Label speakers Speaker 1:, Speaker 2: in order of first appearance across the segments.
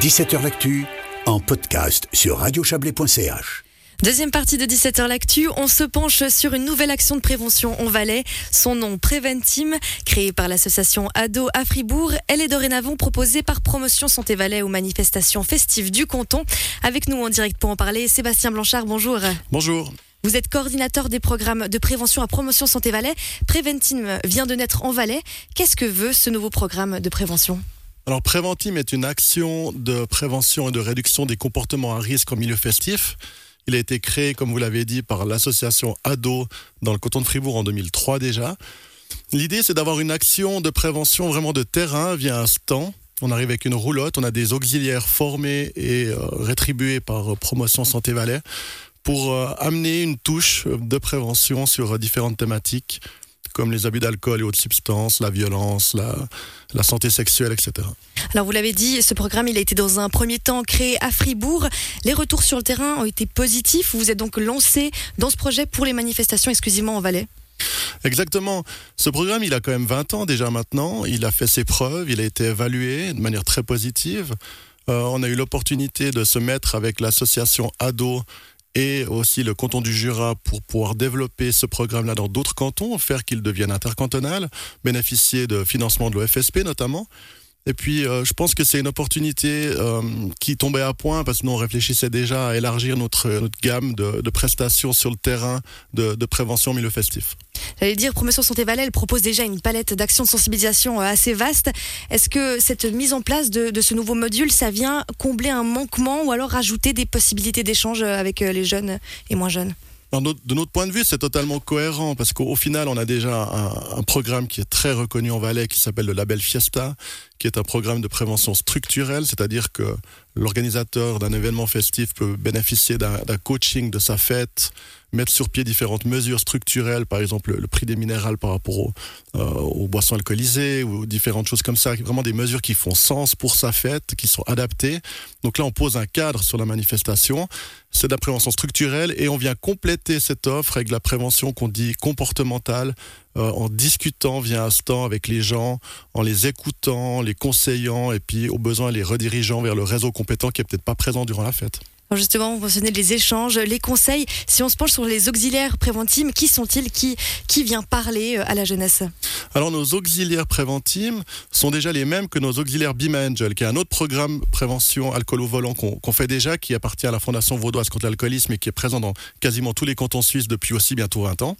Speaker 1: 17h L'actu en podcast sur radiochablais.ch.
Speaker 2: Deuxième partie de 17h L'actu, on se penche sur une nouvelle action de prévention en Valais. Son nom, Préventim, créée par l'association ADO à Fribourg. Elle est dorénavant proposée par Promotion Santé Valais aux manifestations festives du canton. Avec nous en direct pour en parler, Sébastien Blanchard, bonjour.
Speaker 3: Bonjour.
Speaker 2: Vous êtes coordinateur des programmes de prévention à Promotion Santé Valais. Préventim vient de naître en Valais. Qu'est-ce que veut ce nouveau programme de prévention?
Speaker 3: Alors, Préventim est une action de prévention et de réduction des comportements à risque au milieu festif. Il a été créé, comme vous l'avez dit, par l'association ADO dans le canton de Fribourg en 2003 déjà. L'idée, c'est d'avoir une action de prévention vraiment de terrain via un stand. On arrive avec une roulotte, on a des auxiliaires formés et euh, rétribués par Promotion Santé Valais pour euh, amener une touche de prévention sur différentes thématiques comme les abus d'alcool et autres substances, la violence, la, la santé sexuelle, etc.
Speaker 2: Alors vous l'avez dit, ce programme il a été dans un premier temps créé à Fribourg. Les retours sur le terrain ont été positifs. Vous êtes donc lancé dans ce projet pour les manifestations exclusivement en Valais.
Speaker 3: Exactement. Ce programme, il a quand même 20 ans déjà maintenant. Il a fait ses preuves, il a été évalué de manière très positive. Euh, on a eu l'opportunité de se mettre avec l'association ADO et aussi le canton du Jura pour pouvoir développer ce programme-là dans d'autres cantons, faire qu'il devienne intercantonal, bénéficier de financement de l'OFSP notamment. Et puis, euh, je pense que c'est une opportunité euh, qui tombait à point parce que nous, on réfléchissait déjà à élargir notre, notre gamme de, de, prestations sur le terrain de, de prévention milieu festif.
Speaker 2: J'allais dire, Promotion Santé Valais, elle propose déjà une palette d'actions de sensibilisation euh, assez vaste. Est-ce que cette mise en place de, ce nouveau module, ça vient combler un manquement ou alors rajouter des possibilités d'échange avec les jeunes et moins jeunes?
Speaker 3: De notre point de vue, c'est totalement cohérent parce qu'au final, on a déjà un, un, programme qui est très reconnu en Valais qui s'appelle le label Fiesta, qui est un programme de prévention structurelle, c'est-à-dire que l'organisateur d'un événement festif peut bénéficier d'un coaching de sa fête, mettre sur pied différentes mesures structurelles, par exemple le, prix des minérales par rapport euh, aux boissons alcoolisées ou différentes choses comme ça, vraiment des mesures qui font sens pour sa fête, qui sont adaptées. Donc là, on pose un cadre sur la manifestation, c'est de la prévention structurelle et on vient compléter cette offre avec la prévention qu'on dit comportementale, euh, en discutant via un stand avec les gens, en les écoutant, les conseillant et puis au besoin les redirigeant vers le réseau compétent qui est peut-être pas présent durant la fête.
Speaker 2: Justement, vous mentionnez les échanges, les conseils. Si on se penche sur les auxiliaires préventimes, qui sont-ils? Qui, qui vient parler euh, à la jeunesse?
Speaker 3: Alors, nos auxiliaires préventimes sont déjà les mêmes que nos auxiliaires Bima Angel, qui est un autre programme prévention alcool au volant qu'on fait déjà, qui appartient à la Fondation Vaudoise contre l'alcoolisme et qui est présent dans quasiment tous les cantons suisses depuis aussi bientôt 20 ans.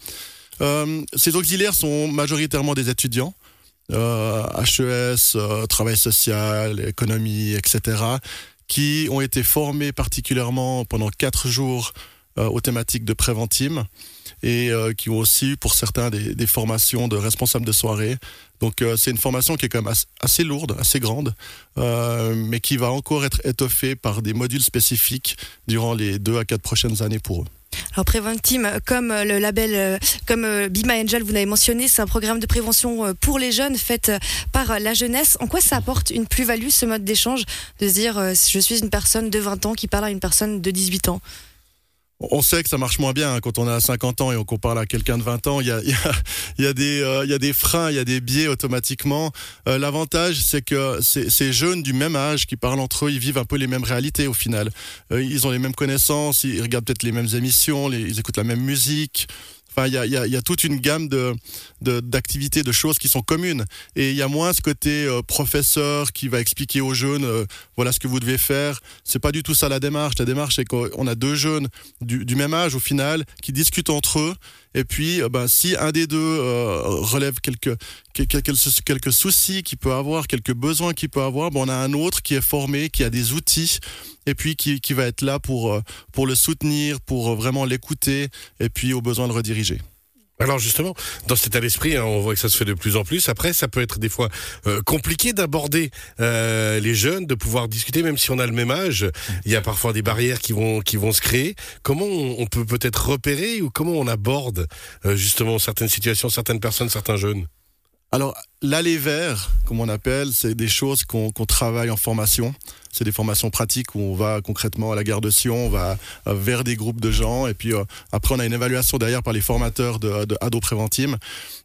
Speaker 3: Euh, ces auxiliaires sont majoritairement des étudiants. Euh, HES, euh, travail social, économie, etc., qui ont été formés particulièrement pendant quatre jours euh, aux thématiques de préventime et euh, qui ont aussi eu pour certains des, des formations de responsables de soirée. Donc euh, c'est une formation qui est quand même assez, assez lourde, assez grande, mais qui va encore être étoffée par des modules spécifiques durant les deux à quatre prochaines années pour eux.
Speaker 2: Alors Préventim, comme le label, comme Bima Angel, vous l'avez mentionné, c'est un programme de prévention pour les jeunes fait par la jeunesse. En quoi ça apporte une plus-value ce mode d'échange de se dire je suis une personne de 20 ans qui parle à une personne de 18 ans?
Speaker 3: On sait que ça marche moins bien hein, quand on a 50 ans et qu'on parle à quelqu'un de 20 ans. Il y a, y a, y a des, euh, y a des freins, il y a des biais automatiquement. Euh, L'avantage, c'est que ces, ces, jeunes du même âge qui parlent entre eux, ils vivent un peu les mêmes réalités au final. Euh, ils ont les mêmes connaissances, ils regardent peut-être les mêmes émissions, les, ils écoutent la même musique. Enfin, il y a, toute une gamme de, d'activités, de, choses qui sont communes. Et il y a moins ce côté euh, professeur qui va expliquer aux jeunes, euh, voilà ce que vous devez faire. C'est pas du tout ça la démarche. La démarche, c'est qu'on a deux jeunes du, même âge au final qui discutent entre eux. Et puis, ben, si un des deux euh, relève quelques, quelques, quelques soucis qu'il peut avoir, quelques besoins qu'il peut avoir, ben, on a un autre qui est formé, qui a des outils et puis qui, qui va être là pour, euh, pour le soutenir, pour vraiment l'écouter et puis au besoin de rediriger.
Speaker 4: Alors justement, dans cet état d'esprit, hein, on voit que ça se fait de plus en plus. Après, ça peut être des fois euh, compliqué d'aborder euh, les jeunes, de pouvoir discuter, même si on a le même âge. Il y a parfois des barrières qui vont qui vont se créer. Comment on, peut peut-être repérer ou comment on aborde euh, justement certaines situations, certaines personnes, certains jeunes?
Speaker 3: Alors, l'aller vers, comme on appelle, c'est des choses qu'on qu travaille en formation. C'est des formations pratiques où on va concrètement à la gare de Sion, on va vers des groupes de gens, et puis euh, après on a une évaluation derrière par les formateurs de, de Ado.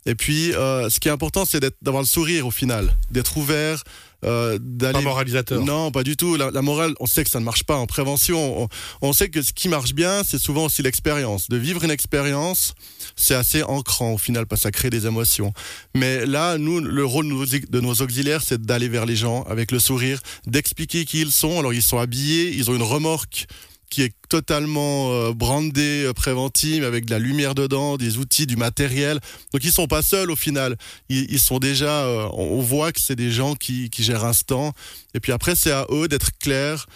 Speaker 3: Et puis, euh, ce qui est important, c'est d'avoir le sourire au final, d'être ouvert, euh,
Speaker 4: Pas moralisateur.
Speaker 3: non, pas du tout. La, la morale, on sait que ça ne marche pas en prévention. On, on sait que ce qui marche bien, c'est souvent aussi l'expérience. De vivre une expérience, c'est assez ancrant au final parce que ça crée des émotions. Mais là, nous, le rôle de nos auxiliaires, c'est d'aller vers les gens avec le sourire, d'expliquer qui ils sont. Alors, ils sont habillés, ils ont une remorque qui est totalement euh, brandée euh, préventive avec de la lumière dedans, des outils, du matériel. Donc ils sont pas seuls au final. Ils, sont déjà, euh, on voit que c'est des gens qui, qui gèrent un stand. Et puis après c'est à eux d'être clairs,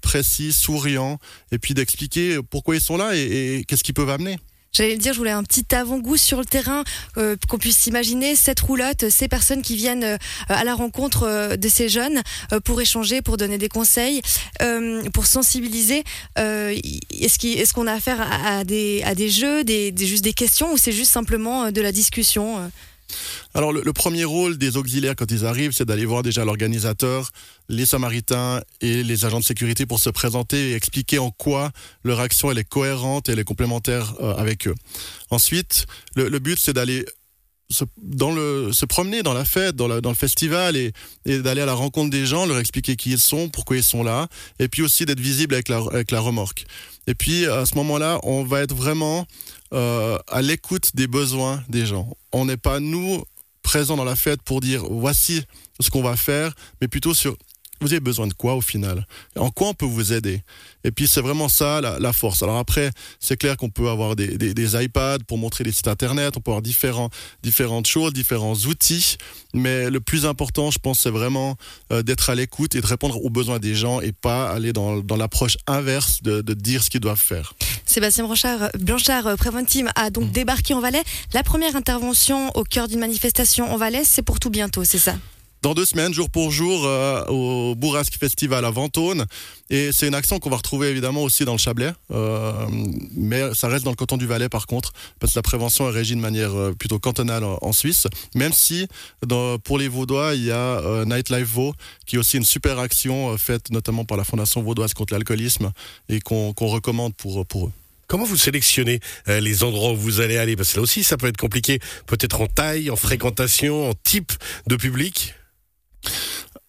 Speaker 3: précis, souriants, et puis d'expliquer pourquoi ils sont là et, et qu'est-ce qu'ils peuvent amener.
Speaker 2: J'allais le dire, je voulais un petit avant-goût sur le terrain, euh, qu'on puisse imaginer cette roulotte, ces personnes qui viennent euh, à la rencontre euh, de ces jeunes euh, pour échanger, pour donner des conseils, euh, pour sensibiliser. Euh, est-ce qu'il- est-ce qu'on a affaire à, à des, à des jeux, des, des- juste des questions, ou c'est juste simplement de la discussion
Speaker 3: Alors le, premier rôle des auxiliaires quand ils arrivent, c'est d'aller voir déjà l'organisateur, les Samaritains et les agents de sécurité pour se présenter et expliquer en quoi leur action elle est cohérente et elle est complémentaire euh, avec eux. Ensuite, le, but c'est d'aller se, dans se promener dans la fête, dans, le festival et, d'aller à la rencontre des gens, leur expliquer qui ils sont, pourquoi ils sont là, et puis aussi d'être visible avec la remorque. Et puis à ce moment-là, on va être vraiment euh, à l'écoute des besoins des gens. On n'est pas nous présents dans la fête pour dire voici ce qu'on va faire, mais plutôt sur vous avez besoin de quoi au final? En quoi on peut vous aider? Et puis c'est vraiment ça la, force. Alors après, c'est clair qu'on peut avoir des, iPads pour montrer des sites internet, on peut avoir différentes choses, différents outils, mais le plus important, je pense, c'est vraiment euh, d'être à l'écoute et de répondre aux besoins des gens et pas aller dans, l'approche inverse de dire ce qu'ils doivent faire.
Speaker 2: Sébastien Blanchard, Blanchard euh, a donc débarqué en Valais. La première intervention au cœur d'une manifestation en Valais, c'est pour tout bientôt, c'est ça
Speaker 3: dans deux semaines, jour pour jour, euh, au Bourrasque Festival à Ventône. Et c'est une action qu'on va retrouver évidemment aussi dans le Chablais, euh, mais ça reste dans le canton du Valais par contre, parce que la prévention est régie de manière euh, plutôt cantonale en, en Suisse, même si dans, pour les Vaudois, il y a euh, Nightlife Vaud, qui est aussi une super action euh, faite notamment par la Fondation Vaudoise contre l'alcoolisme et qu'on recommande pour, pour eux.
Speaker 4: Comment vous sélectionnez euh, les endroits où vous allez aller? Parce que là aussi, ça peut être compliqué, peut-être en taille, en fréquentation, en type de public?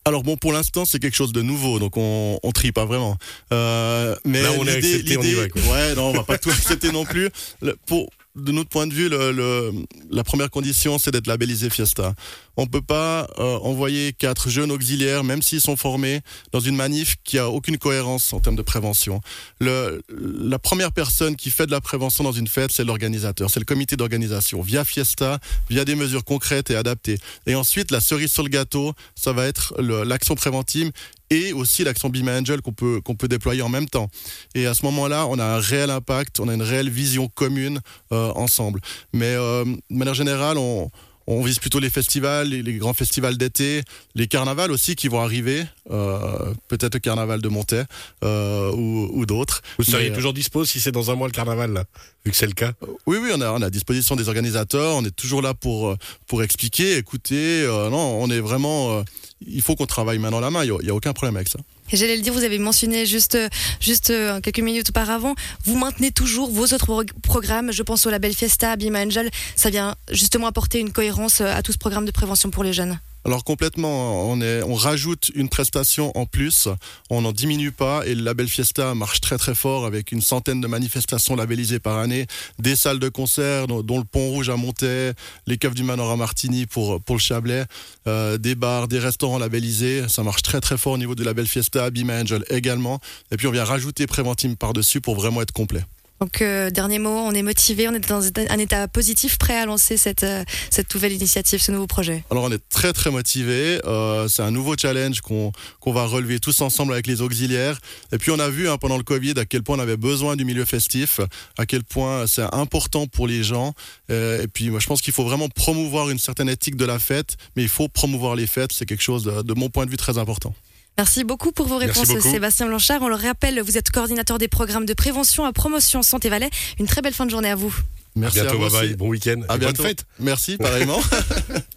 Speaker 3: Alors bon, pour l'instant, c'est quelque chose de nouveau, donc on, on trie pas vraiment. Euh, mais
Speaker 4: Là, on est accepté, on y va, quoi.
Speaker 3: Ouais, non, on va pas tout accepter non plus. Le- pour de notre point de vue, le, le- la première condition, c'est d'être labellisé Fiesta. On peut pas euh, envoyer quatre jeunes auxiliaires, même s'ils sont formés, dans une manif qui a aucune cohérence en termes de prévention. Le, la première personne qui fait de la prévention dans une fête, c'est l'organisateur, c'est le comité d'organisation, via Fiesta, via des mesures concrètes et adaptées. Et ensuite, la cerise sur le gâteau, ça va être l'action préventive et aussi l'action Be My Angel qu'on peut, qu'on peut déployer en même temps. Et à ce moment-là, on a un réel impact, on a une réelle vision commune euh, ensemble. Mais euh, de manière générale, on, on vise plutôt les festivals, les, les grands festivals d'été, les carnavals aussi qui vont arriver, euh, peut-être le carnaval de Montaix euh, ou, ou d'autres.
Speaker 4: Vous seriez
Speaker 3: Mais, euh,
Speaker 4: toujours dispo si c'est dans un mois le carnaval, là, vu que c'est le cas?
Speaker 3: Oui, oui, on a, on a à disposition des organisateurs, on est toujours là pour, pour expliquer, écouter. euh, non, on est vraiment. euh, il faut qu'on travaille main dans la main, il n'y a, aucun problème avec ça.
Speaker 2: Et j'allais le dire, vous avez mentionné juste, juste quelques minutes auparavant, vous maintenez toujours vos autres pro- programmes. Je pense au label Fiesta, Be My Angel. Ça vient justement apporter une cohérence à tout ce programme de prévention pour les jeunes.
Speaker 3: Alors complètement, on, est, on rajoute une prestation en plus, on n'en diminue pas et le label Fiesta marche très très fort avec une centaine de manifestations labellisées par année, des salles de concert dont, le Pont Rouge à Montaix, les caves du Manor à Martigny pour, pour le Chablais, euh, des bars, des restaurants labellisés, ça marche très très fort au niveau du label Fiesta, Be My Angel également et puis on vient rajouter Préventime par-dessus pour vraiment être complet.
Speaker 2: Donc, euh, dernier mot, on est motivé, on est dans un état positif, prêt à lancer cette, euh, cette nouvelle initiative, ce nouveau projet.
Speaker 3: Alors on est très très motivé. Euh, c'est un nouveau challenge qu'on qu'on va relever tous ensemble avec les auxiliaires. Et puis on a vu hein, pendant le Covid à quel point on avait besoin du milieu festif, à quel point c'est important pour les gens. Et puis moi je pense qu'il faut vraiment promouvoir une certaine éthique de la fête, mais il faut promouvoir les fêtes. C'est quelque chose de mon point de vue très important.
Speaker 2: Merci beaucoup pour vos réponses. Sébastien Blanchard. On le rappelle, vous êtes coordinateur des programmes de prévention à promotion Santé Valais. Une très belle fin de journée à vous.
Speaker 3: Merci
Speaker 4: À bientôt,
Speaker 3: vous
Speaker 4: bye bye,
Speaker 3: aussi.
Speaker 4: bon week-end.
Speaker 3: À
Speaker 4: et bonne
Speaker 3: bientôt.
Speaker 4: fête.
Speaker 3: Merci pareillement.